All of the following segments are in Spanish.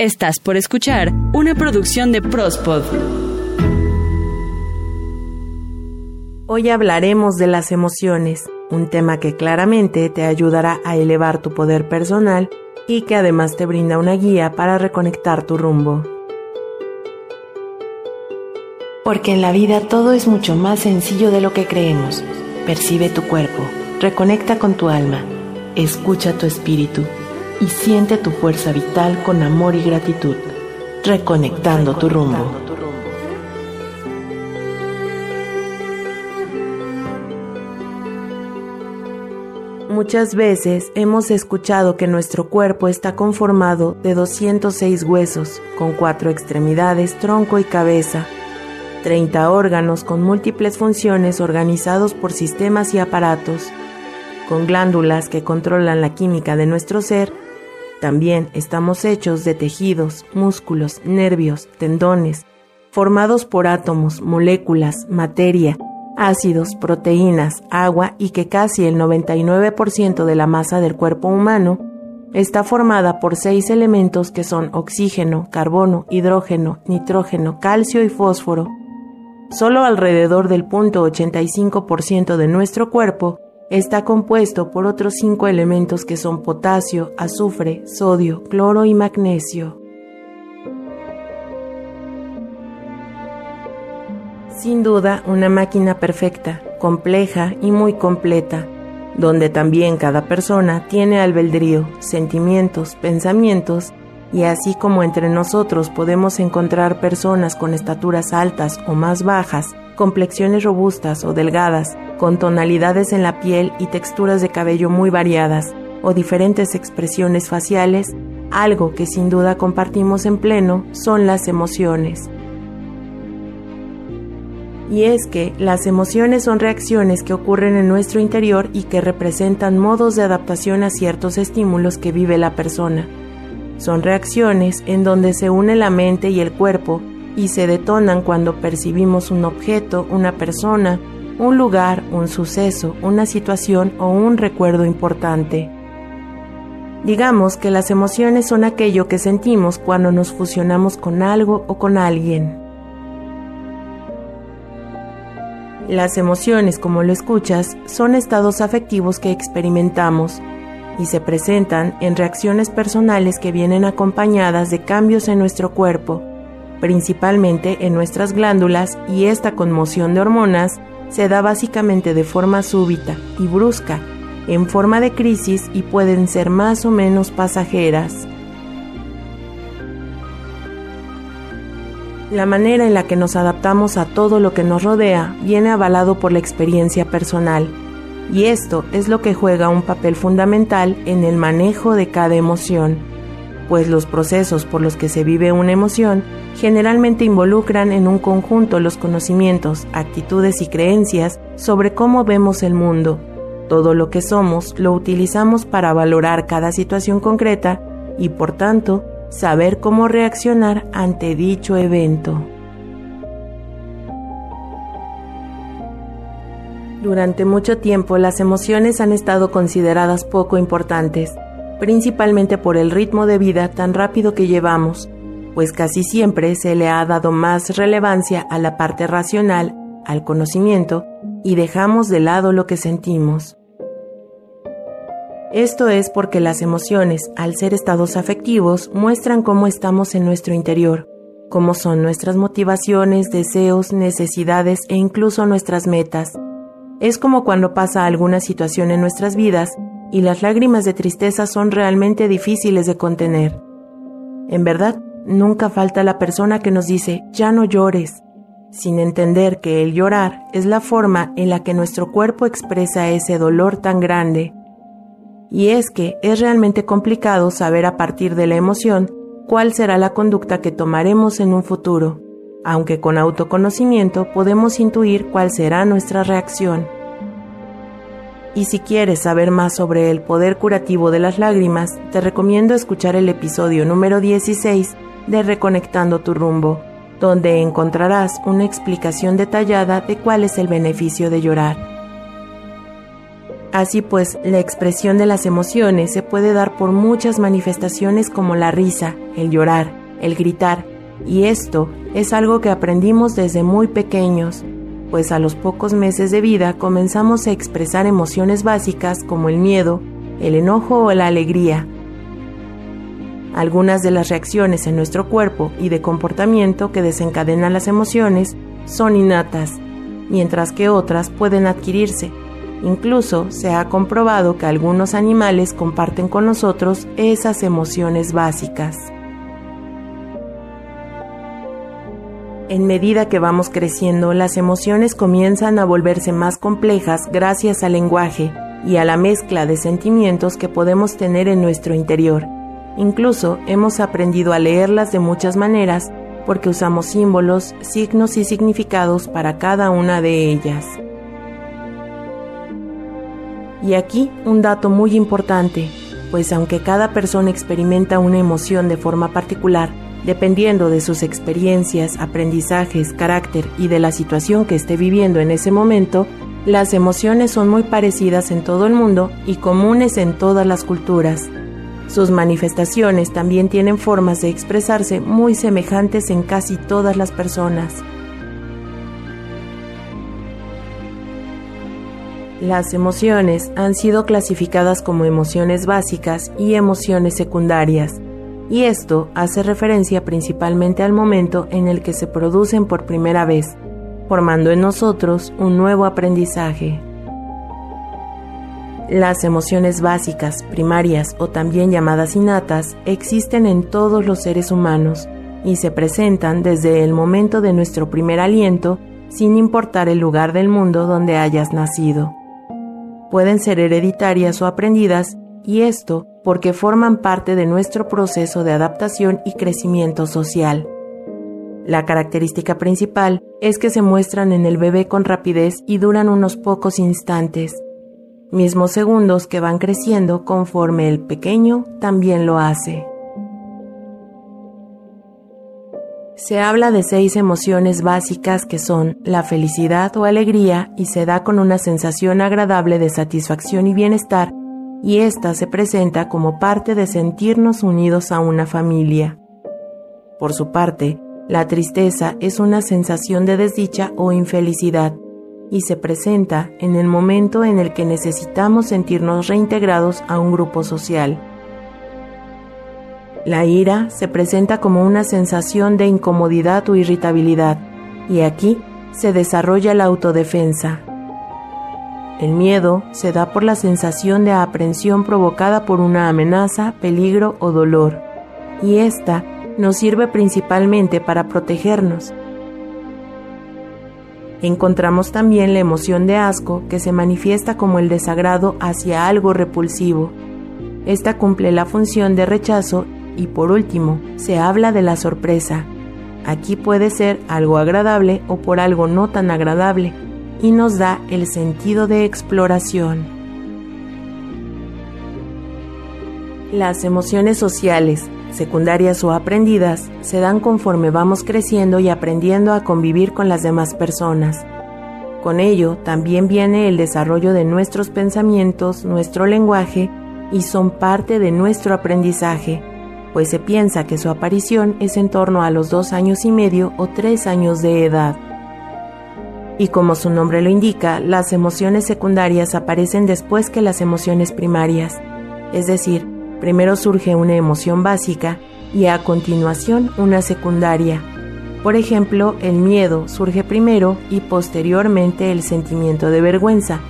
Estás por escuchar una producción de Prospod. Hoy hablaremos de las emociones, un tema que claramente te ayudará a elevar tu poder personal y que además te brinda una guía para reconectar tu rumbo. Porque en la vida todo es mucho más sencillo de lo que creemos. Percibe tu cuerpo, reconecta con tu alma, escucha tu espíritu y siente tu fuerza vital con amor y gratitud, reconectando tu rumbo. Muchas veces hemos escuchado que nuestro cuerpo está conformado de 206 huesos, con cuatro extremidades, tronco y cabeza, 30 órganos con múltiples funciones organizados por sistemas y aparatos, con glándulas que controlan la química de nuestro ser también estamos hechos de tejidos, músculos, nervios, tendones, formados por átomos, moléculas, materia, ácidos, proteínas, agua y que casi el 99% de la masa del cuerpo humano está formada por seis elementos que son oxígeno, carbono, hidrógeno, nitrógeno, calcio y fósforo. Solo alrededor del 0.85% de nuestro cuerpo Está compuesto por otros cinco elementos que son potasio, azufre, sodio, cloro y magnesio. Sin duda, una máquina perfecta, compleja y muy completa, donde también cada persona tiene albedrío, sentimientos, pensamientos, y así como entre nosotros podemos encontrar personas con estaturas altas o más bajas, complexiones robustas o delgadas, con tonalidades en la piel y texturas de cabello muy variadas, o diferentes expresiones faciales, algo que sin duda compartimos en pleno son las emociones. Y es que las emociones son reacciones que ocurren en nuestro interior y que representan modos de adaptación a ciertos estímulos que vive la persona. Son reacciones en donde se une la mente y el cuerpo y se detonan cuando percibimos un objeto, una persona, un lugar, un suceso, una situación o un recuerdo importante. Digamos que las emociones son aquello que sentimos cuando nos fusionamos con algo o con alguien. Las emociones, como lo escuchas, son estados afectivos que experimentamos y se presentan en reacciones personales que vienen acompañadas de cambios en nuestro cuerpo, principalmente en nuestras glándulas, y esta conmoción de hormonas se da básicamente de forma súbita y brusca, en forma de crisis y pueden ser más o menos pasajeras. La manera en la que nos adaptamos a todo lo que nos rodea viene avalado por la experiencia personal, y esto es lo que juega un papel fundamental en el manejo de cada emoción pues los procesos por los que se vive una emoción generalmente involucran en un conjunto los conocimientos, actitudes y creencias sobre cómo vemos el mundo. Todo lo que somos lo utilizamos para valorar cada situación concreta y por tanto saber cómo reaccionar ante dicho evento. Durante mucho tiempo las emociones han estado consideradas poco importantes principalmente por el ritmo de vida tan rápido que llevamos, pues casi siempre se le ha dado más relevancia a la parte racional, al conocimiento, y dejamos de lado lo que sentimos. Esto es porque las emociones, al ser estados afectivos, muestran cómo estamos en nuestro interior, cómo son nuestras motivaciones, deseos, necesidades e incluso nuestras metas. Es como cuando pasa alguna situación en nuestras vidas y las lágrimas de tristeza son realmente difíciles de contener. En verdad, nunca falta la persona que nos dice, ya no llores, sin entender que el llorar es la forma en la que nuestro cuerpo expresa ese dolor tan grande. Y es que es realmente complicado saber a partir de la emoción cuál será la conducta que tomaremos en un futuro, aunque con autoconocimiento podemos intuir cuál será nuestra reacción. Y si quieres saber más sobre el poder curativo de las lágrimas, te recomiendo escuchar el episodio número 16 de Reconectando tu rumbo, donde encontrarás una explicación detallada de cuál es el beneficio de llorar. Así pues, la expresión de las emociones se puede dar por muchas manifestaciones como la risa, el llorar, el gritar, y esto es algo que aprendimos desde muy pequeños, pues a los pocos meses de vida comenzamos a expresar emociones básicas como el miedo, el enojo o la alegría. Algunas de las reacciones en nuestro cuerpo y de comportamiento que desencadenan las emociones son innatas, mientras que otras pueden adquirirse. Incluso se ha comprobado que algunos animales comparten con nosotros esas emociones básicas. En medida que vamos creciendo, las emociones comienzan a volverse más complejas gracias al lenguaje y a la mezcla de sentimientos que podemos tener en nuestro interior. Incluso hemos aprendido a leerlas de muchas maneras porque usamos símbolos, signos y significados para cada una de ellas. Y aquí un dato muy importante, pues aunque cada persona experimenta una emoción de forma particular, dependiendo de sus experiencias, aprendizajes, carácter y de la situación que esté viviendo en ese momento, las emociones son muy parecidas en todo el mundo y comunes en todas las culturas. Sus manifestaciones también tienen formas de expresarse muy semejantes en casi todas las personas. Las emociones han sido clasificadas como emociones básicas y emociones secundarias y esto hace referencia principalmente al momento en el que se producen por primera vez, formando en nosotros un nuevo aprendizaje. Las emociones básicas, primarias o también llamadas innatas existen en todos los seres humanos y se presentan desde el momento de nuestro primer aliento sin importar el lugar del mundo donde hayas nacido. Pueden ser hereditarias o aprendidas y esto porque forman parte de nuestro proceso de adaptación y crecimiento social. La característica principal es que se muestran en el bebé con rapidez y duran unos pocos instantes, mismos segundos que van creciendo conforme el pequeño también lo hace. Se habla de seis emociones básicas que son la felicidad o alegría y se da con una sensación agradable de satisfacción y bienestar y ésta se presenta como parte de sentirnos unidos a una familia. Por su parte, la tristeza es una sensación de desdicha o infelicidad y se presenta en el momento en el que necesitamos sentirnos reintegrados a un grupo social. La ira se presenta como una sensación de incomodidad o irritabilidad y aquí se desarrolla la autodefensa, el miedo se da por la sensación de aprensión provocada por una amenaza, peligro o dolor, y esta nos sirve principalmente para protegernos. Encontramos también la emoción de asco que se manifiesta como el desagrado hacia algo repulsivo. Esta cumple la función de rechazo y por último se habla de la sorpresa. Aquí puede ser algo agradable o por algo no tan agradable y nos da el sentido de exploración. Las emociones sociales, secundarias o aprendidas, se dan conforme vamos creciendo y aprendiendo a convivir con las demás personas. Con ello también viene el desarrollo de nuestros pensamientos, nuestro lenguaje y son parte de nuestro aprendizaje, pues se piensa que su aparición es en torno a los dos años y medio o tres años de edad. Y como su nombre lo indica, las emociones secundarias aparecen después que las emociones primarias. Es decir, primero surge una emoción básica y a continuación una secundaria. Por ejemplo, el miedo surge primero y posteriormente el sentimiento de vergüenza.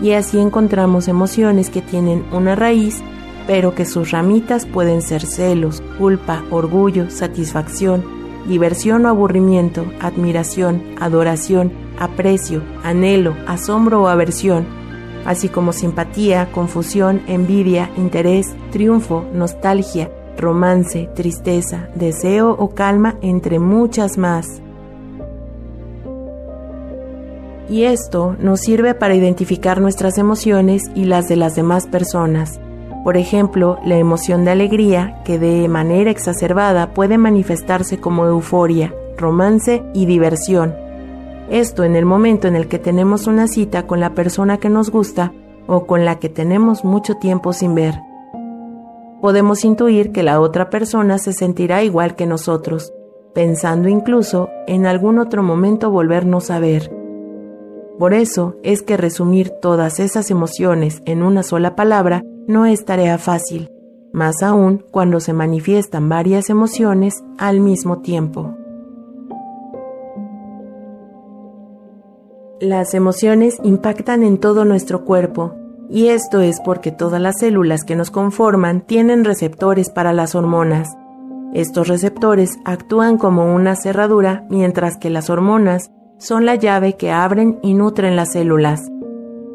Y así encontramos emociones que tienen una raíz, pero que sus ramitas pueden ser celos, culpa, orgullo, satisfacción, diversión o aburrimiento, admiración, adoración, aprecio, anhelo, asombro o aversión, así como simpatía, confusión, envidia, interés, triunfo, nostalgia, romance, tristeza, deseo o calma, entre muchas más. Y esto nos sirve para identificar nuestras emociones y las de las demás personas por ejemplo, la emoción de alegría, que de manera exacerbada puede manifestarse como euforia, romance y diversión. Esto en el momento en el que tenemos una cita con la persona que nos gusta o con la que tenemos mucho tiempo sin ver. Podemos intuir que la otra persona se sentirá igual que nosotros, pensando incluso en algún otro momento volvernos a ver. Por eso es que resumir todas esas emociones en una sola palabra no es tarea fácil, más aún cuando se manifiestan varias emociones al mismo tiempo. Las emociones impactan en todo nuestro cuerpo, y esto es porque todas las células que nos conforman tienen receptores para las hormonas. Estos receptores actúan como una cerradura mientras que las hormonas son la llave que abren y nutren las células.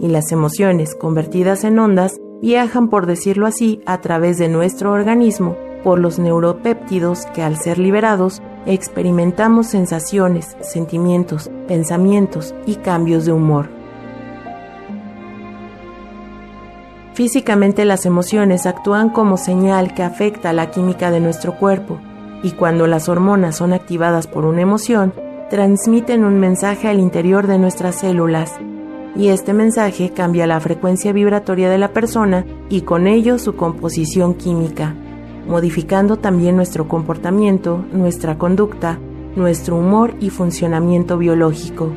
Y las emociones convertidas en ondas viajan, por decirlo así, a través de nuestro organismo por los neuropéptidos que al ser liberados experimentamos sensaciones, sentimientos, pensamientos y cambios de humor. Físicamente las emociones actúan como señal que afecta la química de nuestro cuerpo y cuando las hormonas son activadas por una emoción, transmiten un mensaje al interior de nuestras células y este mensaje cambia la frecuencia vibratoria de la persona y con ello su composición química, modificando también nuestro comportamiento, nuestra conducta, nuestro humor y funcionamiento biológico.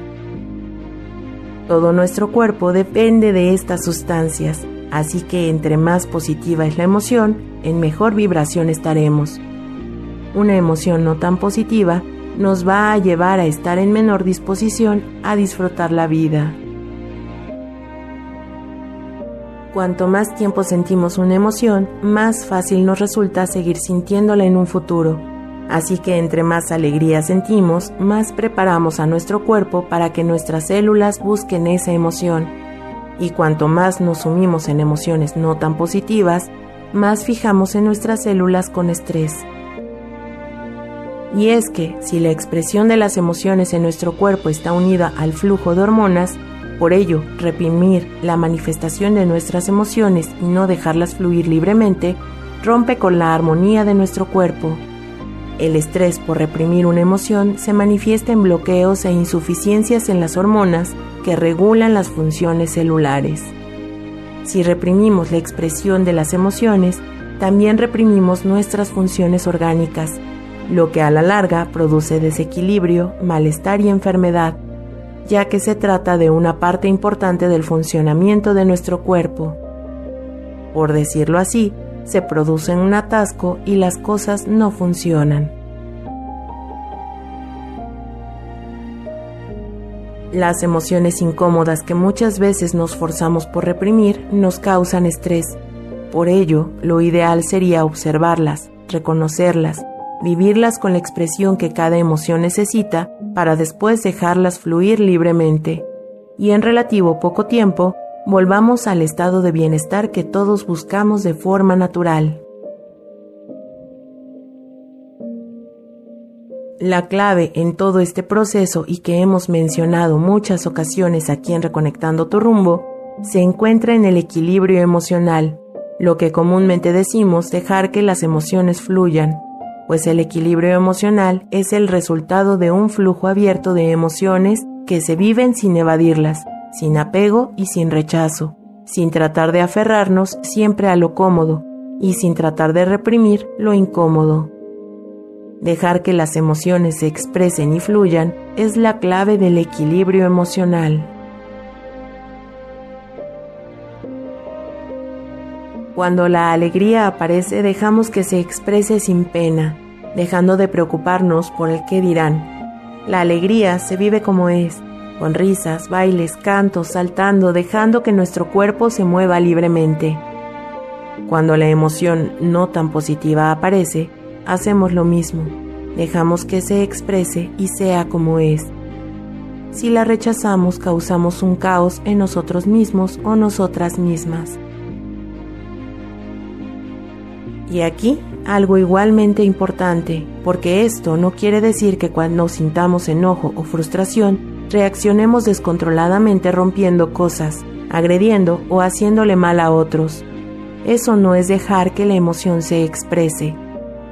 Todo nuestro cuerpo depende de estas sustancias Así que entre más positiva es la emoción, en mejor vibración estaremos. Una emoción no tan positiva nos va a llevar a estar en menor disposición a disfrutar la vida. Cuanto más tiempo sentimos una emoción, más fácil nos resulta seguir sintiéndola en un futuro. Así que entre más alegría sentimos, más preparamos a nuestro cuerpo para que nuestras células busquen esa emoción y cuanto más nos sumimos en emociones no tan positivas, más fijamos en nuestras células con estrés. Y es que si la expresión de las emociones en nuestro cuerpo está unida al flujo de hormonas, por ello, reprimir la manifestación de nuestras emociones y no dejarlas fluir libremente rompe con la armonía de nuestro cuerpo. El estrés por reprimir una emoción se manifiesta en bloqueos e insuficiencias en las hormonas que regulan las funciones celulares. Si reprimimos la expresión de las emociones, también reprimimos nuestras funciones orgánicas, lo que a la larga produce desequilibrio, malestar y enfermedad, ya que se trata de una parte importante del funcionamiento de nuestro cuerpo. Por decirlo así, se produce un atasco y las cosas no funcionan. Las emociones incómodas que muchas veces nos forzamos por reprimir nos causan estrés. Por ello, lo ideal sería observarlas, reconocerlas, vivirlas con la expresión que cada emoción necesita para después dejarlas fluir libremente. Y en relativo poco tiempo, volvamos al estado de bienestar que todos buscamos de forma natural. La clave en todo este proceso y que hemos mencionado muchas ocasiones aquí en Reconectando tu rumbo, se encuentra en el equilibrio emocional, lo que comúnmente decimos dejar que las emociones fluyan, pues el equilibrio emocional es el resultado de un flujo abierto de emociones que se viven sin evadirlas, sin apego y sin rechazo, sin tratar de aferrarnos siempre a lo cómodo y sin tratar de reprimir lo incómodo. Dejar que las emociones se expresen y fluyan es la clave del equilibrio emocional. Cuando la alegría aparece dejamos que se exprese sin pena, dejando de preocuparnos por el qué dirán. La alegría se vive como es, con risas, bailes, cantos, saltando, dejando que nuestro cuerpo se mueva libremente. Cuando la emoción no tan positiva aparece, hacemos lo mismo, dejamos que se exprese y sea como es. Si la rechazamos, causamos un caos en nosotros mismos o nosotras mismas. Y aquí algo igualmente importante, porque esto no quiere decir que cuando sintamos enojo o frustración, reaccionemos descontroladamente rompiendo cosas, agrediendo o haciéndole mal a otros. Eso no es dejar que la emoción se exprese,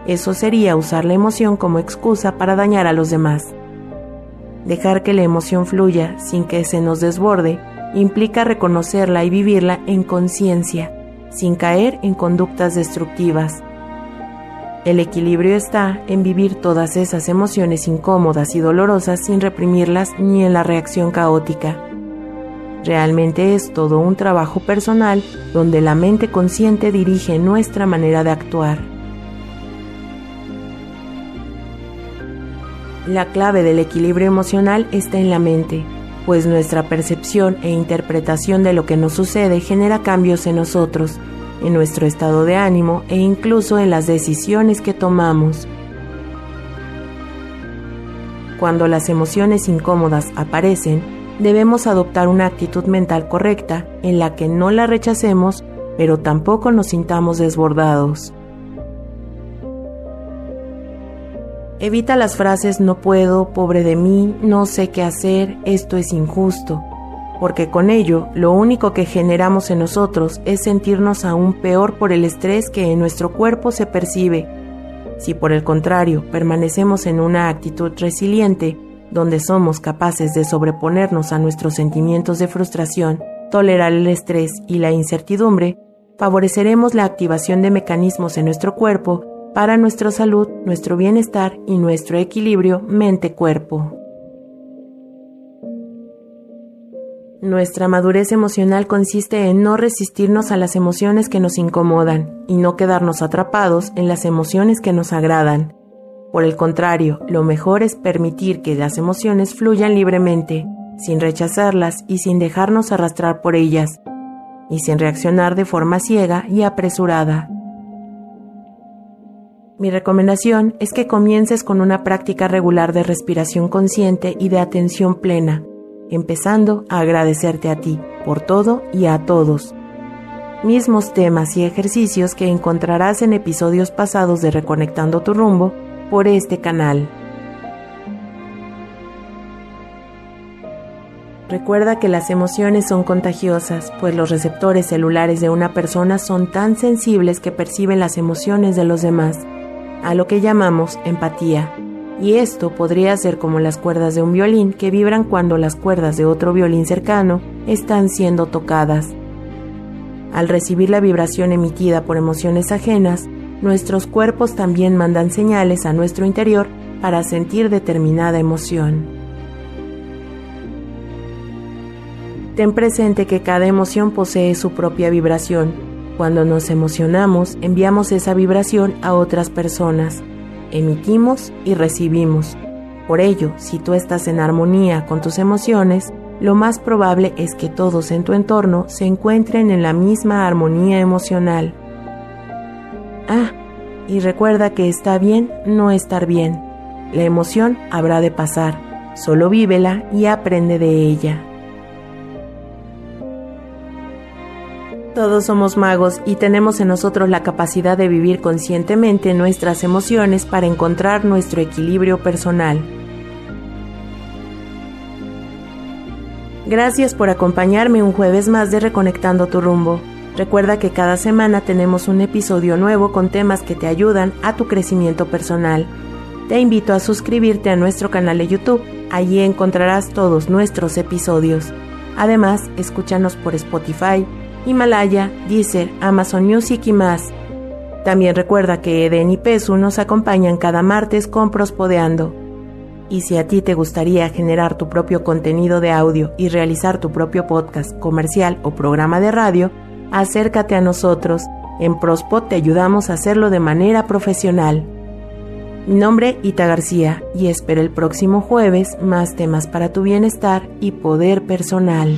eso sería usar la emoción como excusa para dañar a los demás. Dejar que la emoción fluya sin que se nos desborde implica reconocerla y vivirla en conciencia, sin caer en conductas destructivas. El equilibrio está en vivir todas esas emociones incómodas y dolorosas sin reprimirlas ni en la reacción caótica. Realmente es todo un trabajo personal donde la mente consciente dirige nuestra manera de actuar. La clave del equilibrio emocional está en la mente, pues nuestra percepción e interpretación de lo que nos sucede genera cambios en nosotros, en nuestro estado de ánimo e incluso en las decisiones que tomamos. Cuando las emociones incómodas aparecen, debemos adoptar una actitud mental correcta en la que no la rechacemos, pero tampoco nos sintamos desbordados. Evita las frases no puedo, pobre de mí, no sé qué hacer, esto es injusto, porque con ello lo único que generamos en nosotros es sentirnos aún peor por el estrés que en nuestro cuerpo se percibe. Si por el contrario permanecemos en una actitud resiliente, donde somos capaces de sobreponernos a nuestros sentimientos de frustración, tolerar el estrés y la incertidumbre, favoreceremos la activación de mecanismos en nuestro cuerpo para nuestra salud, nuestro bienestar y nuestro equilibrio mente-cuerpo. Nuestra madurez emocional consiste en no resistirnos a las emociones que nos incomodan y no quedarnos atrapados en las emociones que nos agradan. Por el contrario, lo mejor es permitir que las emociones fluyan libremente, sin rechazarlas y sin dejarnos arrastrar por ellas, y sin reaccionar de forma ciega y apresurada. Mi recomendación es que comiences con una práctica regular de respiración consciente y de atención plena, empezando a agradecerte a ti por todo y a todos. Mismos temas y ejercicios que encontrarás en episodios pasados de Reconectando tu rumbo por este canal. Recuerda que las emociones son contagiosas, pues los receptores celulares de una persona son tan sensibles que perciben las emociones de los demás a lo que llamamos empatía. Y esto podría ser como las cuerdas de un violín que vibran cuando las cuerdas de otro violín cercano están siendo tocadas. Al recibir la vibración emitida por emociones ajenas, nuestros cuerpos también mandan señales a nuestro interior para sentir determinada emoción. Ten presente que cada emoción posee su propia vibración cuando nos emocionamos, enviamos esa vibración a otras personas, emitimos y recibimos. Por ello, si tú estás en armonía con tus emociones, lo más probable es que todos en tu entorno se encuentren en la misma armonía emocional. Ah, y recuerda que está bien no estar bien. La emoción habrá de pasar, solo vívela y aprende de ella. Todos somos magos y tenemos en nosotros la capacidad de vivir conscientemente nuestras emociones para encontrar nuestro equilibrio personal. Gracias por acompañarme un jueves más de Reconectando tu rumbo. Recuerda que cada semana tenemos un episodio nuevo con temas que te ayudan a tu crecimiento personal. Te invito a suscribirte a nuestro canal de YouTube, allí encontrarás todos nuestros episodios. Además, escúchanos por Spotify, Himalaya, Deezer, Amazon Music y más. También recuerda que Eden y Pesu nos acompañan cada martes con Prospodeando. Y si a ti te gustaría generar tu propio contenido de audio y realizar tu propio podcast, comercial o programa de radio, acércate a nosotros. En Prospod te ayudamos a hacerlo de manera profesional. Mi nombre Ita García y espero el próximo jueves más temas para tu bienestar y poder personal.